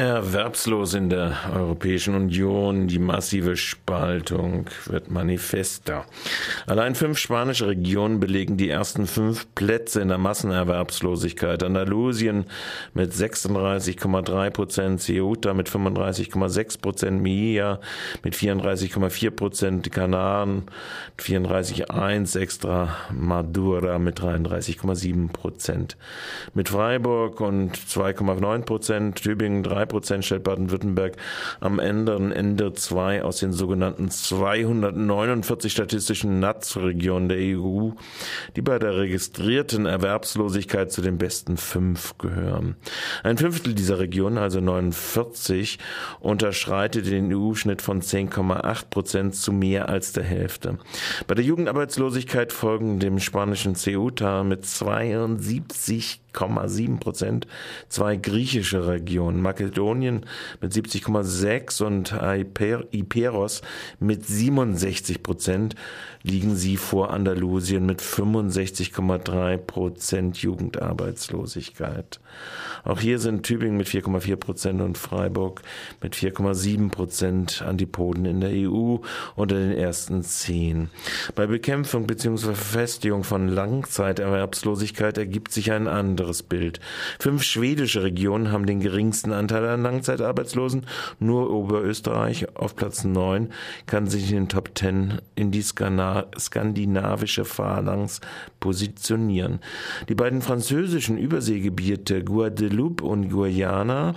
Erwerbslos in der Europäischen Union, die massive Spaltung wird manifester. Allein fünf spanische Regionen belegen die ersten fünf Plätze in der Massenerwerbslosigkeit. Andalusien mit 36,3 Prozent, Ceuta mit 35,6 Prozent, Mia mit 34,4 Prozent, Kanaren 34,1, extra Madura mit 33,7 Prozent. Mit Freiburg und 2,9 Prozent, Tübingen 3 Prozent stellt Baden-Württemberg am Ende, Ende zwei aus den sogenannten 249 statistischen NATS-Regionen der EU, die bei der registrierten Erwerbslosigkeit zu den besten fünf gehören. Ein Fünftel dieser Regionen, also 49, unterschreitet den EU-Schnitt von 10,8 Prozent zu mehr als der Hälfte. Bei der Jugendarbeitslosigkeit folgen dem spanischen Ceuta mit 72 70,7 Prozent. Zwei griechische Regionen, Makedonien mit 70,6 und Iperos mit 67 Prozent, liegen sie vor Andalusien mit 65,3 Prozent Jugendarbeitslosigkeit. Auch hier sind Tübingen mit 4,4 Prozent und Freiburg mit 4,7 Prozent Antipoden in der EU unter den ersten zehn. Bei Bekämpfung bzw. Verfestigung von Langzeiterwerbslosigkeit ergibt sich ein anderes Bild. Fünf schwedische Regionen haben den geringsten Anteil an Langzeitarbeitslosen. Nur Oberösterreich auf Platz neun kann sich in den Top Ten in die skandinavische Phalanx positionieren. Die beiden französischen Überseegebiete Guadeloupe und Guyana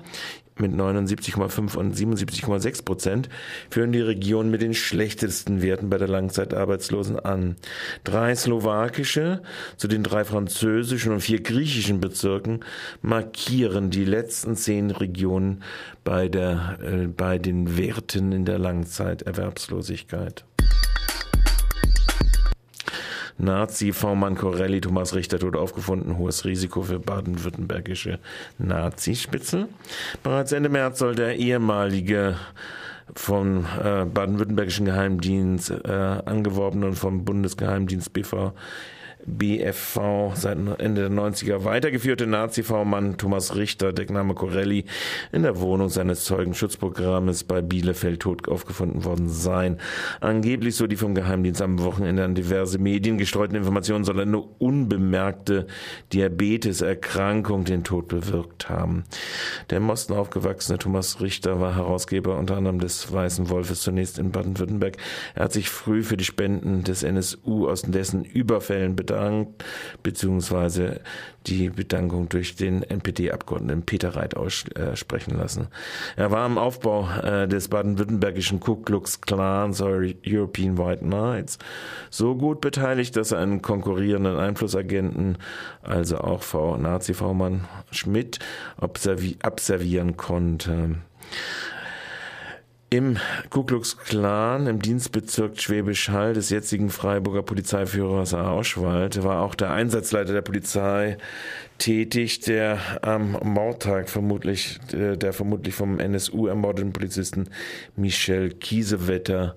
mit 79,5 und 77,6 Prozent führen die Region mit den schlechtesten Werten bei der Langzeitarbeitslosen an. Drei slowakische zu den drei französischen und vier griechischen Bezirken markieren die letzten zehn Regionen bei, der, äh, bei den Werten in der Langzeiterwerbslosigkeit. Nazi-V-Mann Corelli, Thomas Richter tot aufgefunden, hohes Risiko für baden-württembergische Nazispitzel. Bereits Ende März soll der ehemalige vom äh, baden-württembergischen Geheimdienst äh, angeworbene und vom Bundesgeheimdienst BV BFV seit Ende der 90er weitergeführte Nazi-V-Mann Thomas Richter, Deckname Corelli, in der Wohnung seines Zeugenschutzprogrammes bei Bielefeld tot aufgefunden worden sein. Angeblich, so die vom Geheimdienst am Wochenende an diverse Medien gestreuten Informationen, soll eine unbemerkte Diabeteserkrankung den Tod bewirkt haben. Der in Mosten aufgewachsene Thomas Richter war Herausgeber unter anderem des Weißen Wolfes zunächst in Baden-Württemberg. Er hat sich früh für die Spenden des NSU aus dessen Überfällen bedankt bedankt, beziehungsweise die Bedankung durch den NPD-Abgeordneten Peter Reit aussprechen lassen. Er war im Aufbau äh, des baden-württembergischen Ku Klux Klans European White Knights so gut beteiligt, dass er einen konkurrierenden Einflussagenten, also auch V Nazi-V-Mann Schmidt, observieren konnte. Im Ku Klux Klan, im Dienstbezirk Schwäbisch Hall des jetzigen Freiburger Polizeiführers Auschwald, war auch der Einsatzleiter der Polizei tätig, der am Mordtag vermutlich, der, der vermutlich vom NSU ermordeten Polizisten Michel Kiesewetter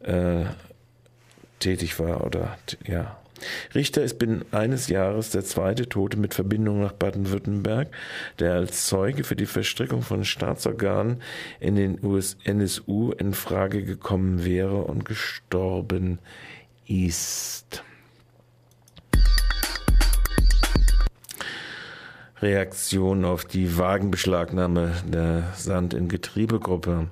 äh, tätig war oder ja Richter ist binnen eines Jahres der zweite Tote mit Verbindung nach Baden-Württemberg, der als Zeuge für die Verstrickung von Staatsorganen in den US NSU in Frage gekommen wäre und gestorben ist. Reaktion auf die Wagenbeschlagnahme der Sand in Getriebegruppe.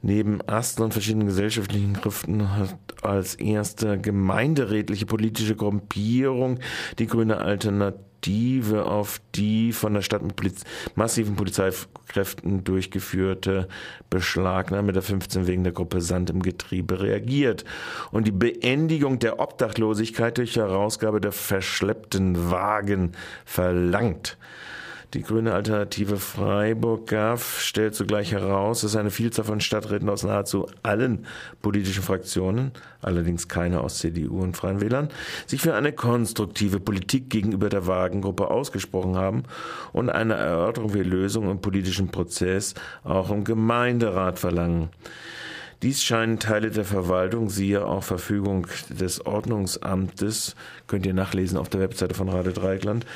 Neben Asten und verschiedenen gesellschaftlichen Kräften hat als erste gemeinderätliche politische Gruppierung die grüne Alternative auf die von der Stadt mit Poliz massiven Polizeikräften durchgeführte Beschlagnahme der 15 wegen der Gruppe Sand im Getriebe reagiert und die Beendigung der Obdachlosigkeit durch Herausgabe der verschleppten Wagen verlangt. Die grüne Alternative Freiburg-Gaff stellt zugleich heraus, dass eine Vielzahl von Stadträten aus nahezu allen politischen Fraktionen, allerdings keine aus CDU und Freien Wählern, sich für eine konstruktive Politik gegenüber der Wagengruppe ausgesprochen haben und eine Erörterung für Lösungen im politischen Prozess auch im Gemeinderat verlangen. Dies scheinen Teile der Verwaltung, siehe auch Verfügung des Ordnungsamtes, könnt ihr nachlesen auf der Webseite von Rade Dreigland,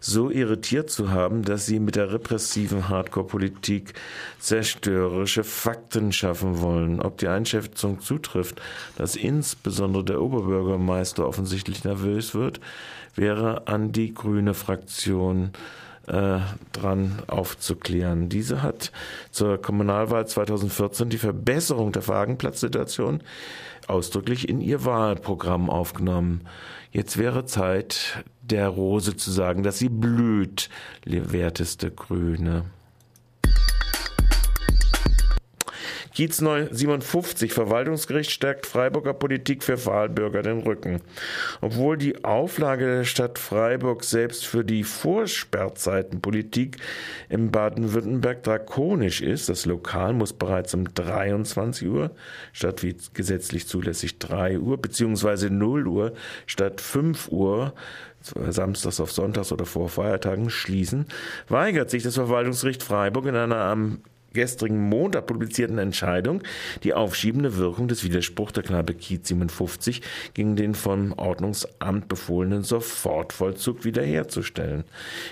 so irritiert zu haben, dass sie mit der repressiven Hardcore-Politik zerstörerische Fakten schaffen wollen. Ob die Einschätzung zutrifft, dass insbesondere der Oberbürgermeister offensichtlich nervös wird, wäre an die grüne Fraktion äh, dran aufzuklären. Diese hat zur Kommunalwahl 2014 die Verbesserung der Wagenplatzsituation ausdrücklich in ihr Wahlprogramm aufgenommen. Jetzt wäre Zeit, der Rose zu sagen, dass sie blüht, werteste Grüne. Kiez 57, Verwaltungsgericht stärkt Freiburger Politik für Wahlbürger den Rücken. Obwohl die Auflage der Stadt Freiburg selbst für die Vorsperrzeitenpolitik im Baden-Württemberg drakonisch ist, das Lokal muss bereits um 23 Uhr statt wie gesetzlich zulässig 3 Uhr beziehungsweise 0 Uhr statt 5 Uhr samstags auf sonntags oder vor Feiertagen schließen, weigert sich das Verwaltungsgericht Freiburg in einer am gestrigen Montag publizierten Entscheidung die aufschiebende Wirkung des Widerspruchs der Kneipe Kiez 57 gegen den vom Ordnungsamt befohlenen Sofortvollzug wiederherzustellen.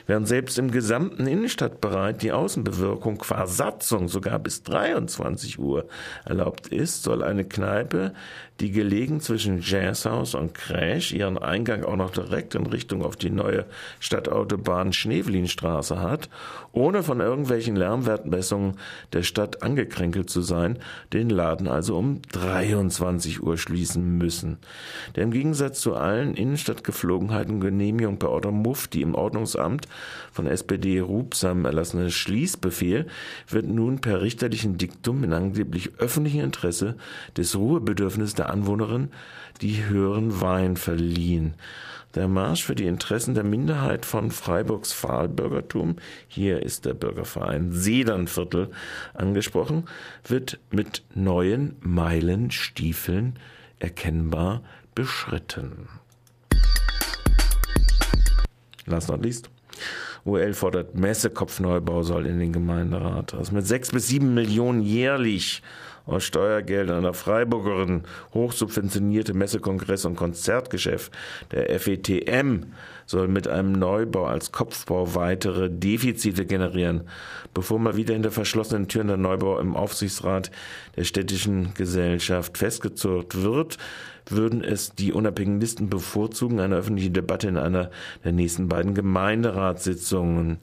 Während selbst im gesamten Innenstadtbereich die Außenbewirkung qua Satzung sogar bis 23 Uhr erlaubt ist, soll eine Kneipe, die gelegen zwischen Jazzhaus und Crash ihren Eingang auch noch direkt in Richtung auf die neue Stadtautobahn Schneevelinstraße hat, ohne von irgendwelchen Lärmwertmessungen der Stadt angekränkelt zu sein, den Laden also um 23 Uhr schließen müssen. Der im Gegensatz zu allen Innenstadtgeflogenheiten Genehmigung bei Otto Mufti im Ordnungsamt von SPD Rubsam erlassene Schließbefehl wird nun per richterlichen Diktum in angeblich öffentlichem Interesse des Ruhebedürfnisses der Anwohnerin die höheren Wein verliehen. Der Marsch für die Interessen der Minderheit von Freiburgs Pfahlbürgertum, hier ist der Bürgerverein Sedernviertel angesprochen, wird mit neuen Meilenstiefeln erkennbar beschritten. Last not least. UL fordert Messekopfneubau soll in den Gemeinderat. Also mit sechs bis sieben Millionen jährlich aus Steuergeldern. Der Freiburgerin hochsubventionierte Messekongress- und Konzertgeschäft der FETM soll mit einem Neubau als Kopfbau weitere Defizite generieren, bevor mal wieder hinter verschlossenen Türen der Neubau im Aufsichtsrat der städtischen Gesellschaft festgezurrt wird, würden es die unabhängigen Listen bevorzugen, eine öffentliche Debatte in einer der nächsten beiden Gemeinderatssitzungen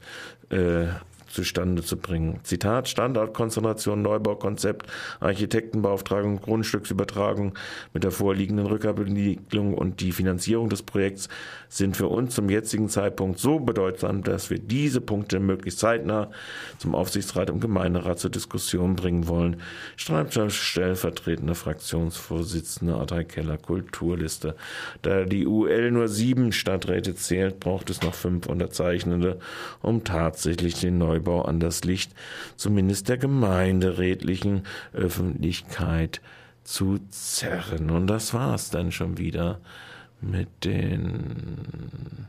äh, zustande zu bringen. Zitat, Standortkonzentration, Neubaukonzept, Architektenbeauftragung, Grundstücksübertragung mit der vorliegenden Rückgabelegung und die Finanzierung des Projekts sind für uns zum jetzigen Zeitpunkt so bedeutsam, dass wir diese Punkte möglichst zeitnah zum Aufsichtsrat und Gemeinderat zur Diskussion bringen wollen. Schreibt stellvertretende Fraktionsvorsitzende Adai Keller Kulturliste. Da die UL nur sieben Stadträte zählt, braucht es noch fünf Unterzeichnende, um tatsächlich den Neubau Neubau an das Licht zumindest der gemeinderätlichen Öffentlichkeit zu zerren. Und das war's dann schon wieder mit den